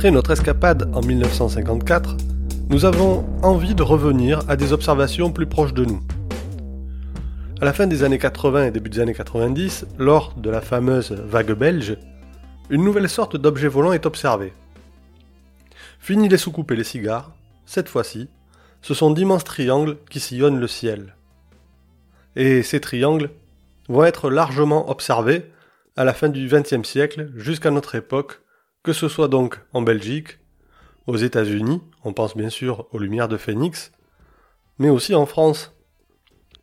Après notre escapade en 1954, nous avons envie de revenir à des observations plus proches de nous. À la fin des années 80 et début des années 90, lors de la fameuse vague belge, une nouvelle sorte d'objet volant est observé. Fini les soucoupes et les cigares, cette fois-ci, ce sont d'immenses triangles qui sillonnent le ciel. Et ces triangles vont être largement observés à la fin du XXe siècle jusqu'à notre époque, que ce soit donc en Belgique, aux États-Unis, on pense bien sûr aux lumières de Phoenix, mais aussi en France.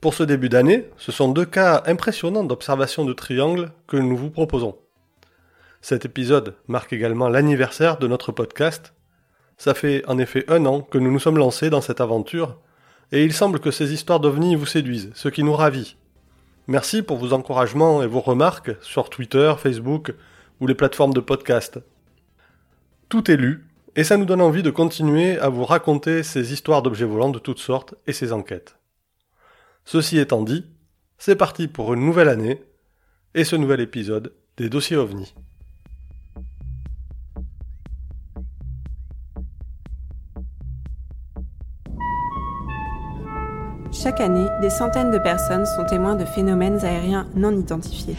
Pour ce début d'année, ce sont deux cas impressionnants d'observation de triangles que nous vous proposons. Cet épisode marque également l'anniversaire de notre podcast. Ça fait en effet un an que nous nous sommes lancés dans cette aventure, et il semble que ces histoires d'ovnis vous séduisent, ce qui nous ravit. Merci pour vos encouragements et vos remarques sur Twitter, Facebook ou les plateformes de podcast. Tout est lu, et ça nous donne envie de continuer à vous raconter ces histoires d'objets volants de toutes sortes et ces enquêtes. Ceci étant dit, c'est parti pour une nouvelle année et ce nouvel épisode des dossiers OVNI. Chaque année, des centaines de personnes sont témoins de phénomènes aériens non identifiés.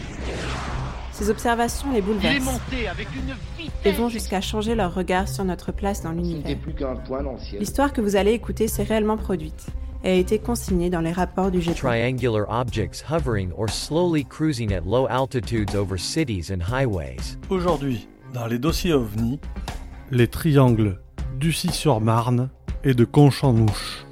Ces observations les bouleversent et vont jusqu'à changer leur regard sur notre place dans l'univers. L'histoire que vous allez écouter s'est réellement produite et a été consignée dans les rapports du GP. Triangular objects hovering or slowly cruising at low altitudes over cities and highways. Aujourd'hui, dans les dossiers OVNI, les triangles d'Ussy-sur-Marne et de Conchamp-Nouche.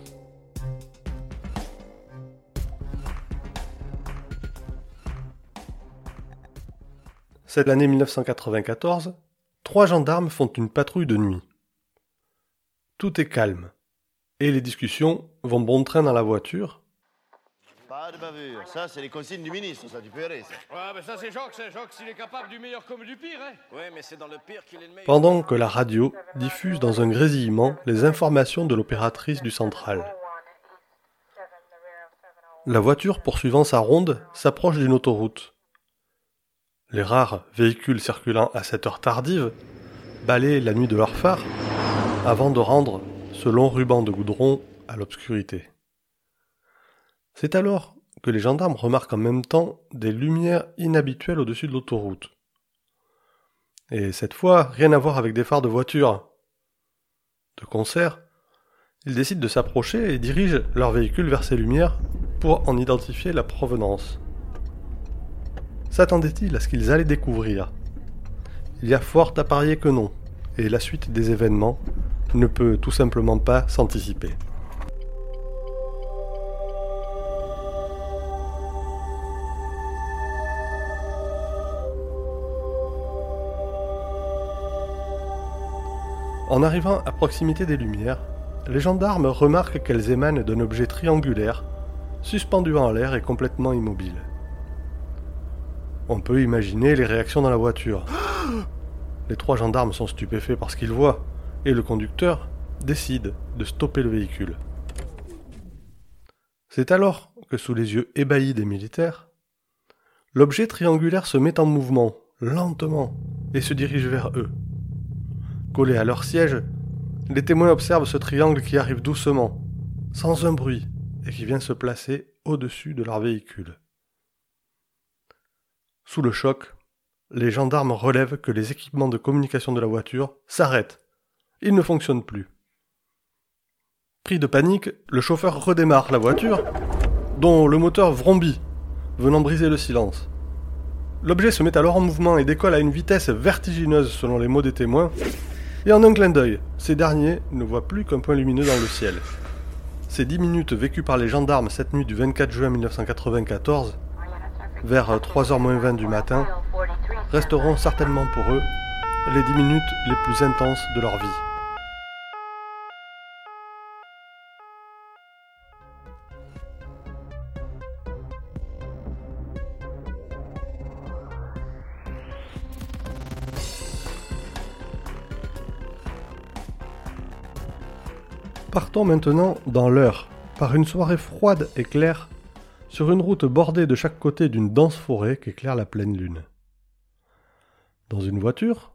Cette année 1994, trois gendarmes font une patrouille de nuit. Tout est calme, et les discussions vont bon train dans la voiture. Pas de bavure, ça c'est les consignes du ministre, ça tu peux y aller. Ça. Ouais, mais ça c'est Jacques, c'est Jacques, s'il est capable du meilleur comme du pire, hein Ouais, mais c'est dans le pire qu'il est le meilleur. Pendant que la radio diffuse dans un grésillement les informations de l'opératrice du central. La voiture poursuivant sa ronde s'approche d'une autoroute. Les rares véhicules circulant à cette heure tardive balayent la nuit de leurs phares avant de rendre ce long ruban de goudron à l'obscurité. C'est alors que les gendarmes remarquent en même temps des lumières inhabituelles au-dessus de l'autoroute. Et cette fois, rien à voir avec des phares de voiture. De concert, ils décident de s'approcher et dirigent leur véhicule vers ces lumières pour en identifier la provenance. S'attendaient-ils à ce qu'ils allaient découvrir? Il y a fort à parier que non, et la suite des événements ne peut tout simplement pas s'anticiper. En arrivant à proximité des lumières, les gendarmes remarquent qu'elles émanent d'un objet triangulaire, suspendu en l'air et complètement immobile. On peut imaginer les réactions dans la voiture. Les trois gendarmes sont stupéfaits par ce qu'ils voient, et le conducteur décide de stopper le véhicule. C'est alors que sous les yeux ébahis des militaires, l'objet triangulaire se met en mouvement, lentement, et se dirige vers eux. Collés à leur siège, les témoins observent ce triangle qui arrive doucement, sans un bruit, et qui vient se placer au-dessus de leur véhicule. Sous le choc, les gendarmes relèvent que les équipements de communication de la voiture s'arrêtent. Ils ne fonctionnent plus. Pris de panique, le chauffeur redémarre la voiture, dont le moteur vrombit, venant briser le silence. L'objet se met alors en mouvement et décolle à une vitesse vertigineuse selon les mots des témoins, et en un clin d'œil, ces derniers ne voient plus qu'un point lumineux dans le ciel. Ces dix minutes vécues par les gendarmes cette nuit du 24 juin 1994 vers 3h20 du matin, resteront certainement pour eux les 10 minutes les plus intenses de leur vie. Partons maintenant dans l'heure, par une soirée froide et claire sur une route bordée de chaque côté d'une dense forêt qu'éclaire la pleine lune. Dans une voiture,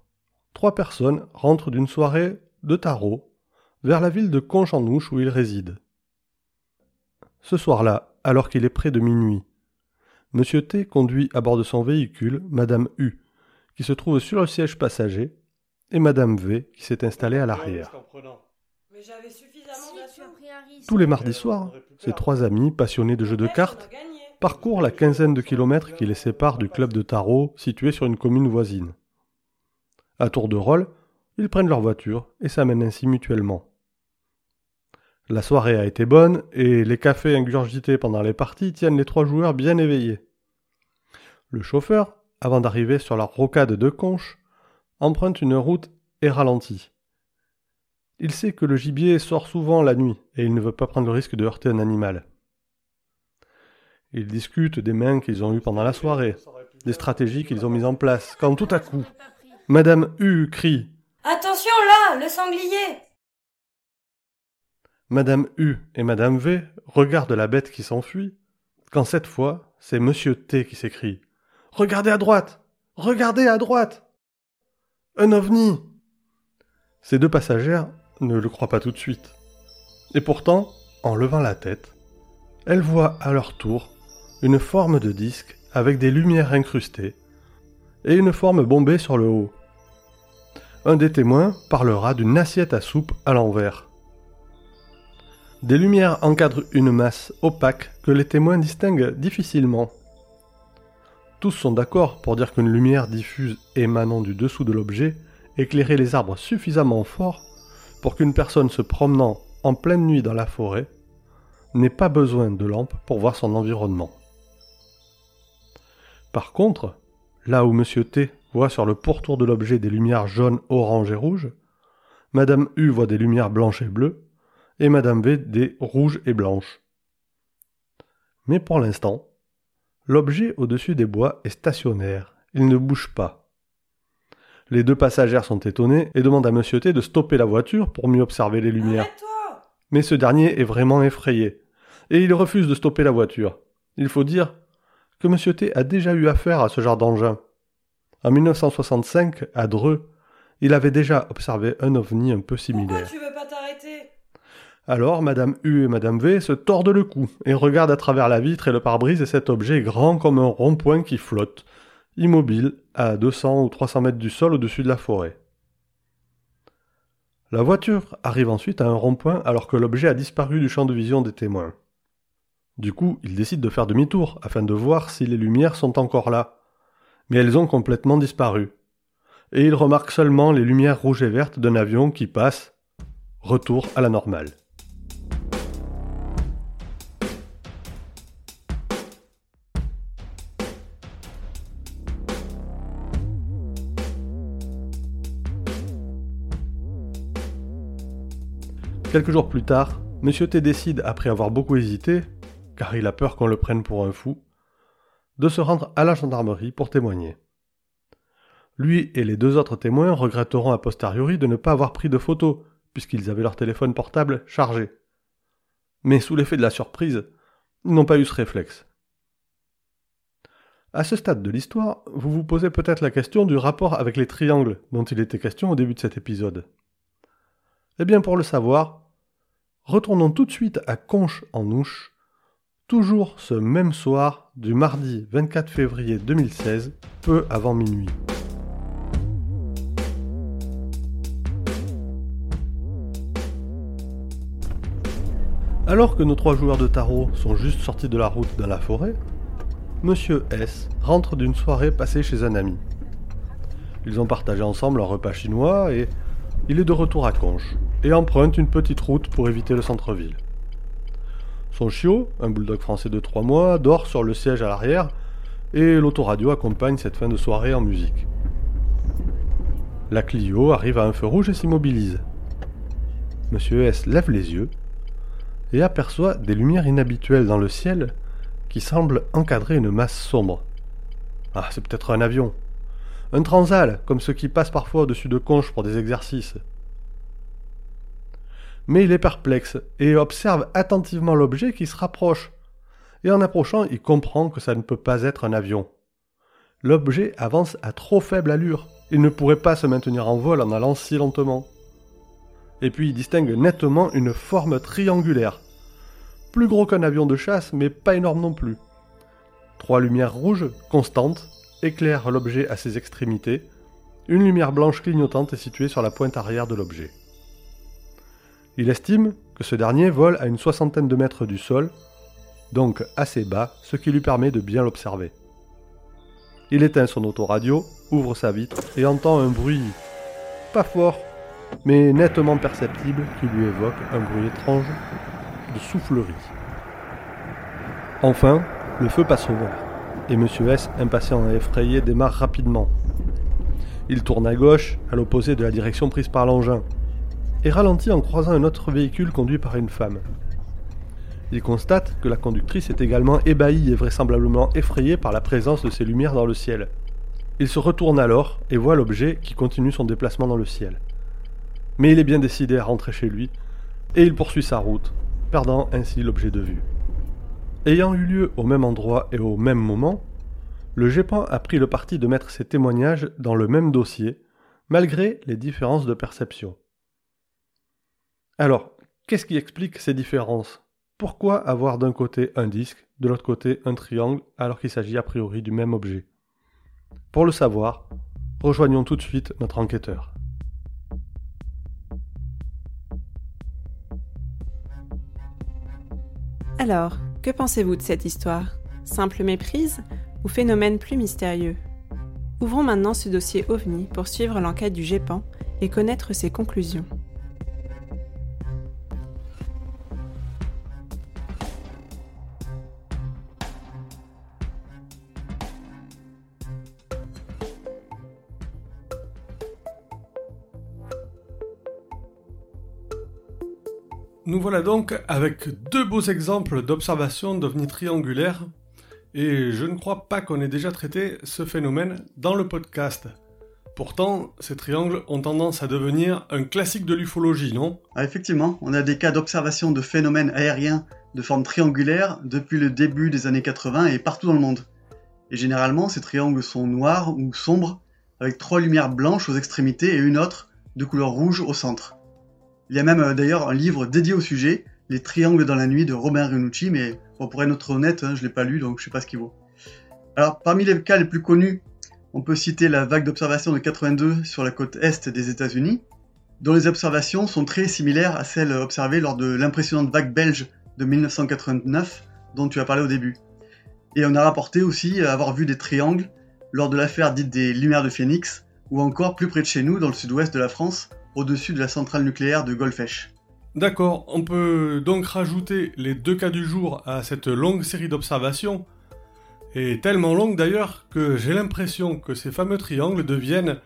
trois personnes rentrent d'une soirée de tarot vers la ville de Conchandouche où il réside. Ce soir-là, alors qu'il est près de minuit, M. T conduit à bord de son véhicule Madame U, qui se trouve sur le siège passager, et Madame V, qui s'est installée à l'arrière. Tous les mardis soirs, ces trois amis, passionnés de jeux de cartes, parcourent la quinzaine de kilomètres qui les séparent du club de tarot situé sur une commune voisine. À tour de rôle, ils prennent leur voiture et s'amènent ainsi mutuellement. La soirée a été bonne et les cafés ingurgités pendant les parties tiennent les trois joueurs bien éveillés. Le chauffeur, avant d'arriver sur la rocade de Conche, emprunte une route et ralentit. Il sait que le gibier sort souvent la nuit et il ne veut pas prendre le risque de heurter un animal. Ils discutent des mains qu'ils ont eues pendant la soirée, des stratégies qu'ils ont mises en place, quand tout à coup, Madame U crie. Attention là, le sanglier! Madame U et Madame V regardent la bête qui s'enfuit, quand cette fois, c'est Monsieur T qui s'écrie. Regardez à droite! Regardez à droite! Un ovni! Ces deux passagères ne le croient pas tout de suite. Et pourtant, en levant la tête, elles voient à leur tour une forme de disque avec des lumières incrustées et une forme bombée sur le haut. Un des témoins parlera d'une assiette à soupe à l'envers. Des lumières encadrent une masse opaque que les témoins distinguent difficilement. Tous sont d'accord pour dire qu'une lumière diffuse émanant du dessous de l'objet éclairait les arbres suffisamment fort pour qu'une personne se promenant en pleine nuit dans la forêt n'ait pas besoin de lampe pour voir son environnement. Par contre, là où M. T voit sur le pourtour de l'objet des lumières jaunes, oranges et rouges, Madame U voit des lumières blanches et bleues, et Madame V des rouges et blanches. Mais pour l'instant, l'objet au-dessus des bois est stationnaire, il ne bouge pas. Les deux passagères sont étonnées et demandent à Monsieur T de stopper la voiture pour mieux observer les lumières. Mais ce dernier est vraiment effrayé, et il refuse de stopper la voiture. Il faut dire que Monsieur T a déjà eu affaire à ce genre d'engin. En 1965, à Dreux, il avait déjà observé un ovni un peu similaire. tu veux pas t'arrêter? Alors Madame U et Madame V se tordent le cou et regardent à travers la vitre et le pare-brise cet objet grand comme un rond-point qui flotte, immobile, à 200 ou 300 mètres du sol au-dessus de la forêt. La voiture arrive ensuite à un rond-point alors que l'objet a disparu du champ de vision des témoins. Du coup, ils décident de faire demi-tour afin de voir si les lumières sont encore là. Mais elles ont complètement disparu. Et ils remarquent seulement les lumières rouges et vertes d'un avion qui passe. Retour à la normale. Quelques jours plus tard, M. T décide, après avoir beaucoup hésité, car il a peur qu'on le prenne pour un fou, de se rendre à la gendarmerie pour témoigner. Lui et les deux autres témoins regretteront a posteriori de ne pas avoir pris de photos, puisqu'ils avaient leur téléphone portable chargé. Mais sous l'effet de la surprise, ils n'ont pas eu ce réflexe. À ce stade de l'histoire, vous vous posez peut-être la question du rapport avec les triangles dont il était question au début de cet épisode. Eh bien, pour le savoir, Retournons tout de suite à Conche en Ouche, toujours ce même soir du mardi 24 février 2016, peu avant minuit. Alors que nos trois joueurs de tarot sont juste sortis de la route dans la forêt, Monsieur S rentre d'une soirée passée chez un ami. Ils ont partagé ensemble un repas chinois et il est de retour à Conche et emprunte une petite route pour éviter le centre-ville. Son chiot, un bulldog français de 3 mois, dort sur le siège à l'arrière et l'autoradio accompagne cette fin de soirée en musique. La Clio arrive à un feu rouge et s'immobilise. Monsieur S lève les yeux et aperçoit des lumières inhabituelles dans le ciel qui semblent encadrer une masse sombre. Ah, c'est peut-être un avion. Un transal, comme ceux qui passent parfois au-dessus de conches pour des exercices mais il est perplexe et observe attentivement l'objet qui se rapproche. Et en approchant, il comprend que ça ne peut pas être un avion. L'objet avance à trop faible allure Il ne pourrait pas se maintenir en vol en allant si lentement. Et puis il distingue nettement une forme triangulaire. Plus gros qu'un avion de chasse, mais pas énorme non plus. Trois lumières rouges, constantes, éclairent l'objet à ses extrémités. Une lumière blanche clignotante est située sur la pointe arrière de l'objet. Il estime que ce dernier vole à une soixantaine de mètres du sol, donc assez bas, ce qui lui permet de bien l'observer. Il éteint son autoradio, ouvre sa vitre et entend un bruit pas fort, mais nettement perceptible qui lui évoque un bruit étrange de soufflerie. Enfin, le feu passe au vert, et Monsieur S, impatient et effrayé, démarre rapidement. Il tourne à gauche, à l'opposé de la direction prise par l'engin, et ralentit en croisant un autre véhicule conduit par une femme. Il constate que la conductrice est également ébahie et vraisemblablement effrayée par la présence de ces lumières dans le ciel. Il se retourne alors et voit l'objet qui continue son déplacement dans le ciel. Mais il est bien décidé à rentrer chez lui, et il poursuit sa route, perdant ainsi l'objet de vue. Ayant eu lieu au même endroit et au même moment, le GEPAN a pris le parti de mettre ses témoignages dans le même dossier, malgré les différences de perception. Alors, qu'est-ce qui explique ces différences? Pourquoi avoir d'un côté un disque, de l'autre côté un triangle, alors qu'il s'agit a priori du même objet? Pour le savoir, rejoignons tout de suite notre enquêteur. Alors, que pensez-vous de cette histoire? Simple méprise ou phénomène plus mystérieux? Ouvrons maintenant ce dossier OVNI pour suivre l'enquête du GEPAN et connaître ses conclusions. Voilà donc avec deux beaux exemples d'observation d'ovnis triangulaires, et je ne crois pas qu'on ait déjà traité ce phénomène dans le podcast. Pourtant, ces triangles ont tendance à devenir un classique de l'ufologie, non? Ah, Effectivement, on a des cas d'observation de phénomènes aériens de forme triangulaire depuis le début des années 80 et partout dans le monde. Et généralement, ces triangles sont noirs ou sombres, avec trois lumières blanches aux extrémités et une autre de couleur rouge au centre. Il y a même euh, d'ailleurs un livre dédié au sujet, Les Triangles dans la nuit de Robin Renucci, mais pour être honnête, hein, je ne l'ai pas lu donc je ne sais pas ce qu'il vaut. Alors parmi les cas les plus connus, on peut citer la vague d'observation de 82 sur la côte est des États-Unis, dont les observations sont très similaires à celles observées lors de l'impressionnante vague belge de 1989 dont tu as parlé au début. Et on a rapporté aussi avoir vu des triangles lors de l'affaire dite des Lumières de Phoenix, ou encore plus près de chez nous, dans le sud-ouest de la France, au-dessus de la centrale nucléaire de Golfech. D'accord, on peut donc rajouter les deux cas du jour à cette longue série d'observations, et tellement longue d'ailleurs que j'ai l'impression que ces fameux triangles deviennent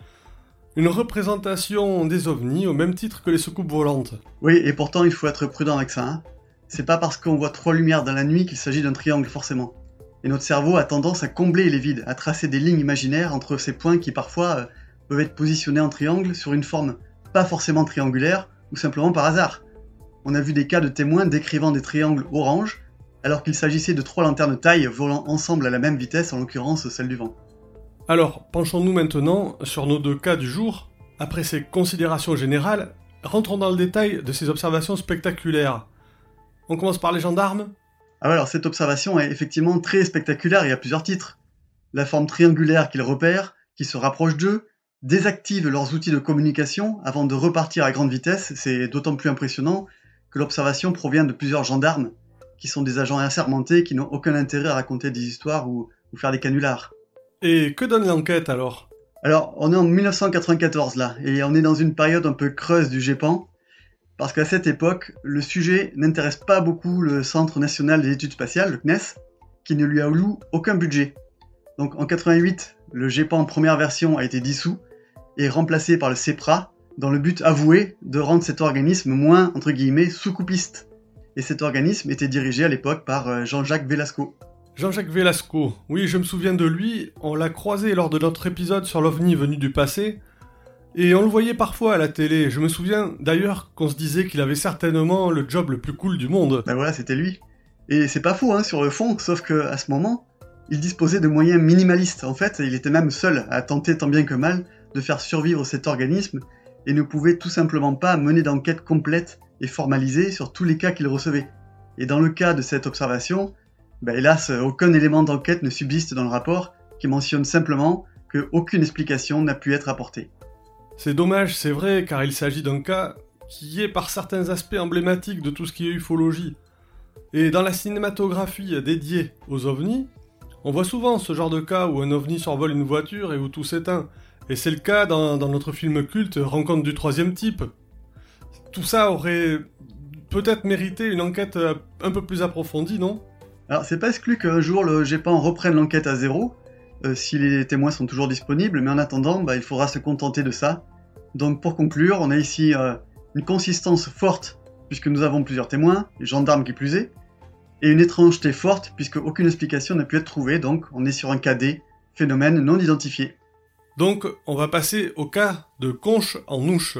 une représentation des ovnis au même titre que les soucoupes volantes. Oui, et pourtant il faut être prudent avec ça. Hein. C'est pas parce qu'on voit trois lumières dans la nuit qu'il s'agit d'un triangle forcément. Et notre cerveau a tendance à combler les vides, à tracer des lignes imaginaires entre ces points qui parfois euh, peuvent être positionnés en triangle sur une forme pas forcément triangulaire, ou simplement par hasard. On a vu des cas de témoins décrivant des triangles orange, alors qu'il s'agissait de trois lanternes taille volant ensemble à la même vitesse, en l'occurrence celle du vent. Alors, penchons-nous maintenant sur nos deux cas du jour. Après ces considérations générales, rentrons dans le détail de ces observations spectaculaires. On commence par les gendarmes Ah alors cette observation est effectivement très spectaculaire et a plusieurs titres. La forme triangulaire qu'ils repèrent, qui se rapproche d'eux, désactivent leurs outils de communication avant de repartir à grande vitesse. C'est d'autant plus impressionnant que l'observation provient de plusieurs gendarmes, qui sont des agents assermentés qui n'ont aucun intérêt à raconter des histoires ou, faire des canulars. Et que donne l'enquête alors? Alors, on est en 1994 là, et on est dans une période un peu creuse du GEPAN, parce qu'à cette époque, le sujet n'intéresse pas beaucoup le Centre national des études spatiales, le CNES, qui ne lui alloue aucun budget. Donc en 88, le GEPAN première version a été dissous, est remplacé par le CEPRA dans le but avoué de rendre cet organisme moins, entre guillemets, sous-coupiste. Et cet organisme était dirigé à l'époque par euh, Jean-Jacques Velasco. Jean-Jacques Velasco, oui, je me souviens de lui, on l'a croisé lors de notre épisode sur l'OVNI venu du passé, et on le voyait parfois à la télé. Je me souviens d'ailleurs qu'on se disait qu'il avait certainement le job le plus cool du monde. Ben voilà, c'était lui. Et c'est pas faux hein, sur le fond, sauf que à ce moment, il disposait de moyens minimalistes. En fait, il était même seul à tenter tant bien que mal de faire survivre cet organisme et ne pouvait tout simplement pas mener d'enquête complète et formalisée sur tous les cas qu'il recevait. Et dans le cas de cette observation, bah, hélas, aucun élément d'enquête ne subsiste dans le rapport qui mentionne simplement qu'aucune explication n'a pu être apportée. C'est dommage, c'est vrai, car il s'agit d'un cas qui est par certains aspects emblématique de tout ce qui est ufologie. Et dans la cinématographie dédiée aux ovnis, on voit souvent ce genre de cas où un ovni survole une voiture et où tout s'éteint. Et c'est le cas dans, notre film culte Rencontre du troisième type. Tout ça aurait peut-être mérité une enquête euh, un peu plus approfondie, non? Alors c'est pas exclu qu'un jour le GEPAN reprenne l'enquête à zéro, euh, si les témoins sont toujours disponibles, mais en attendant, bah, il faudra se contenter de ça. Donc pour conclure, on a ici euh, une consistance forte, puisque nous avons plusieurs témoins, les gendarmes qui plus est, et une étrangeté forte, puisque aucune explication n'a pu être trouvée, donc on est sur un KD, phénomène non identifié. Donc on va passer au cas de Conche en Ouche,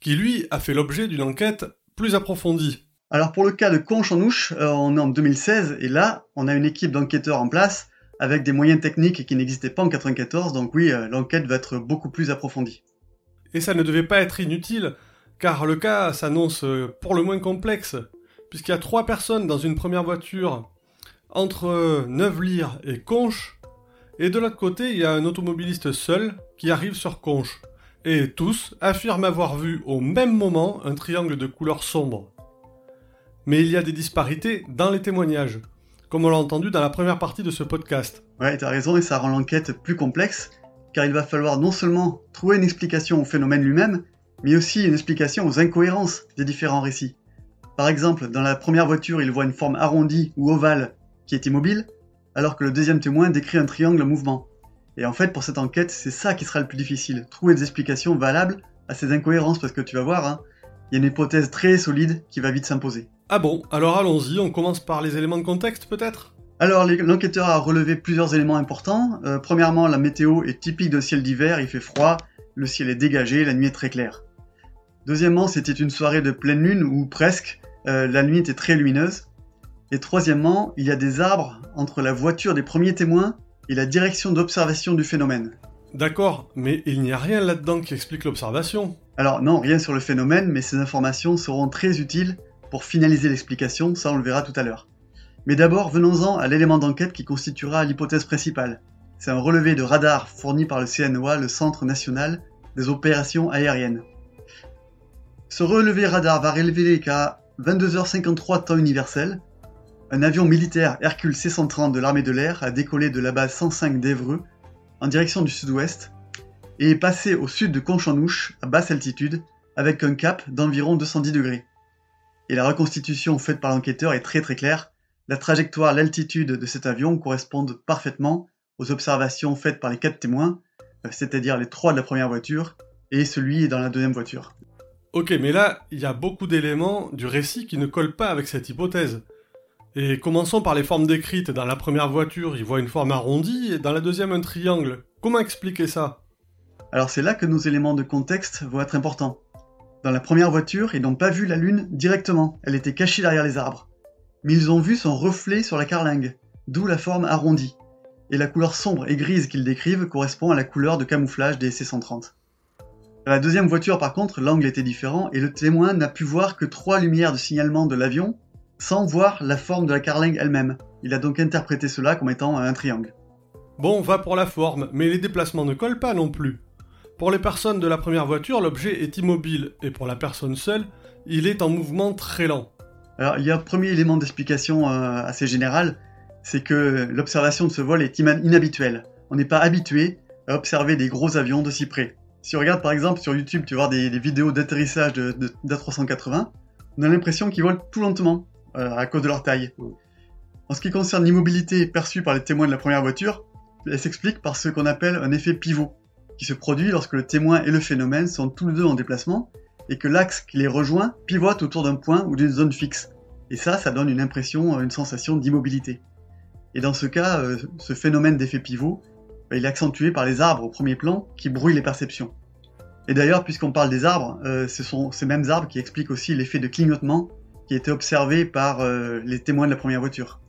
qui lui a fait l'objet d'une enquête plus approfondie. Alors pour le cas de Conche en Ouche, euh, on est en 2016, et là, on a une équipe d'enquêteurs en place, avec des moyens techniques qui n'existaient pas en 94, donc oui, euh, l'enquête va être beaucoup plus approfondie. Et ça ne devait pas être inutile, car le cas s'annonce euh, pour le moins complexe, puisqu'il y a trois personnes dans une première voiture entre euh, Neuvelyre et Conche, et de l'autre côté il y a un automobiliste seul qui arrive sur Conche, et tous affirment avoir vu au même moment un triangle de couleur sombre. Mais il y a des disparités dans les témoignages comme on l'a entendu dans la première partie de ce podcast. Ouais, t'as raison, et ça rend l'enquête plus complexe, car il va falloir non seulement trouver une explication au phénomène lui-même, mais aussi une explication aux incohérences des différents récits. Par exemple, dans la première voiture, il voit une forme arrondie ou ovale qui est immobile, alors que le deuxième témoin décrit un triangle en mouvement. Et en fait, pour cette enquête, c'est ça qui sera le plus difficile, trouver des explications valables à ces incohérences, parce que tu vas voir, hein, il y a une hypothèse très solide qui va vite s'imposer. Ah bon, alors allons-y, on commence par les éléments de contexte peut-être? Alors, l'enquêteur a relevé plusieurs éléments importants. Euh, premièrement, la météo est typique de ciel d'hiver, il fait froid, le ciel est dégagé, la nuit est très claire. Deuxièmement, c'était une soirée de pleine lune, ou presque, euh, la nuit était très lumineuse. Et troisièmement, il y a des arbres entre la voiture des premiers témoins et la direction d'observation du phénomène. D'accord, mais il n'y a rien là-dedans qui explique l'observation. Alors non, rien sur le phénomène, mais ces informations seront très utiles pour finaliser l'explication, ça on le verra tout à l'heure. Mais d'abord, venons-en à l'élément d'enquête qui constituera l'hypothèse principale. C'est un relevé de radar fourni par le CNOA, le Centre national des opérations aériennes. Ce relevé radar va révéler qu'à 22h53 temps universel, un avion militaire Hercule C-130 de l'armée de l'air a décollé de la base 105 d'Evreux en direction du sud-ouest et est passé au sud de Conchanouche à basse altitude avec un cap d'environ 210 degrés. Et la reconstitution faite par l'enquêteur est très très claire. La trajectoire, l'altitude de cet avion correspondent parfaitement aux observations faites par les quatre témoins, euh, c'est-à-dire les trois de la première voiture et celui dans la deuxième voiture. Ok, mais là, il y a beaucoup d'éléments du récit qui ne collent pas avec cette hypothèse. Et commençons par les formes décrites. Dans la première voiture, il voit une forme arrondie et dans la deuxième un triangle. Comment expliquer ça? Alors c'est là que nos éléments de contexte vont être importants. Dans la première voiture, ils n'ont pas vu la Lune directement, elle était cachée derrière les arbres. Mais ils ont vu son reflet sur la carlingue, d'où la forme arrondie. Et la couleur sombre et grise qu'ils décrivent correspond à la couleur de camouflage des C-130. Dans la deuxième voiture par contre, l'angle était différent et le témoin n'a pu voir que trois lumières de signalement de l'avion sans voir la forme de la carlingue elle-même. Il a donc interprété cela comme étant un triangle. Bon, on va pour la forme, mais les déplacements ne collent pas non plus. Pour les personnes de la première voiture, l'objet est immobile, et pour la personne seule, il est en mouvement très lent. Alors, il y a un premier élément d'explication euh, assez général, c'est que l'observation de ce vol est inhabituelle. On n'est pas habitué à observer des gros avions de si près. Si on regarde par exemple sur YouTube, tu voir des, vidéos d'atterrissage d'A380, on a l'impression qu'ils volent tout lentement, euh, à cause de leur taille. En ce qui concerne l'immobilité perçue par les témoins de la première voiture, elle s'explique par ce qu'on appelle un effet pivot qui se produit lorsque le témoin et le phénomène sont tous les deux en déplacement et que l'axe qui les rejoint pivote autour d'un point ou d'une zone fixe. Et ça, ça donne une impression, une sensation d'immobilité. Et dans ce cas, euh, ce phénomène d'effet pivot, il est accentué par les arbres au premier plan qui brouillent les perceptions. Et d'ailleurs, puisqu'on parle des arbres, euh, ce sont ces mêmes arbres qui expliquent aussi l'effet de clignotement qui a été observé par euh, les témoins de la première voiture.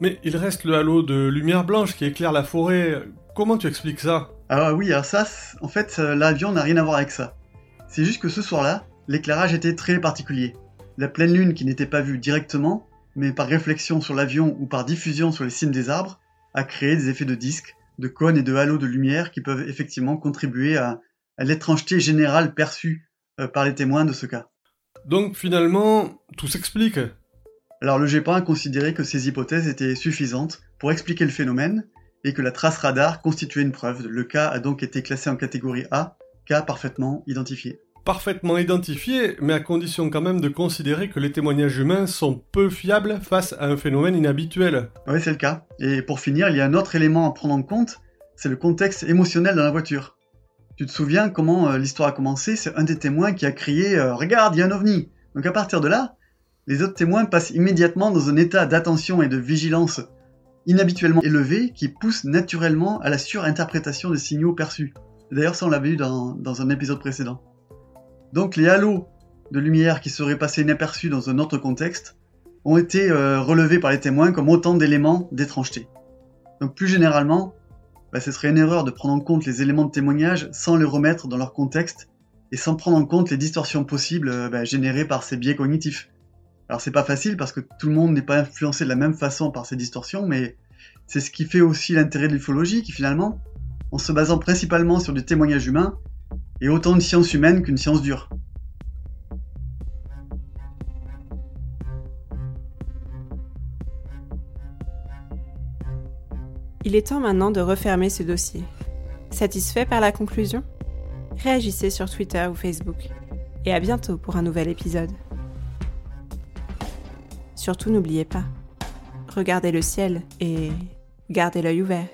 Mais il reste le halo de lumière blanche qui éclaire la forêt. Comment tu expliques ça? Ah oui, alors ça, en fait, euh, l'avion n'a rien à voir avec ça. C'est juste que ce soir-là, l'éclairage était très particulier. La pleine lune, qui n'était pas vue directement, mais par réflexion sur l'avion ou par diffusion sur les cimes des arbres, a créé des effets de disques, de cônes et de halos de lumière qui peuvent effectivement contribuer à, l'étrangeté générale perçue euh, par les témoins de ce cas. Donc finalement, tout s'explique. Alors le GEPA a considéré que ces hypothèses étaient suffisantes pour expliquer le phénomène et que la trace radar constituait une preuve. Le cas a donc été classé en catégorie A, cas parfaitement identifié parfaitement identifié, mais à condition quand même de considérer que les témoignages humains sont peu fiables face à un phénomène inhabituel. Oui, c'est le cas. Et pour finir, il y a un autre élément à prendre en compte, c'est le contexte émotionnel dans la voiture. Tu te souviens comment euh, l'histoire a commencé? C'est un des témoins qui a crié euh, Regarde, il y a un ovni !» Donc à partir de là, les autres témoins passent immédiatement dans un état d'attention et de vigilance inhabituellement élevé qui pousse naturellement à la surinterprétation des signaux perçus. D'ailleurs, ça on l'avait vu dans un épisode précédent. Donc les halos de lumière qui seraient passés inaperçus dans un autre contexte ont été euh, relevés par les témoins comme autant d'éléments d'étrangeté. Donc plus généralement, bah, ce serait une erreur de prendre en compte les éléments de témoignage sans les remettre dans leur contexte et sans prendre en compte les distorsions possibles euh, bah, générées par ces biais cognitifs. Alors c'est pas facile parce que tout le monde n'est pas influencé de la même façon par ces distorsions, mais c'est ce qui fait aussi l'intérêt de l'ufologie qui finalement, en se basant principalement sur des témoignages humains, et autant de science humaine qu'une science dure. Il est temps maintenant de refermer ce dossier. Satisfait par la conclusion? Réagissez sur Twitter ou Facebook. Et à bientôt pour un nouvel épisode. Surtout n'oubliez pas, regardez le ciel et gardez l'œil ouvert.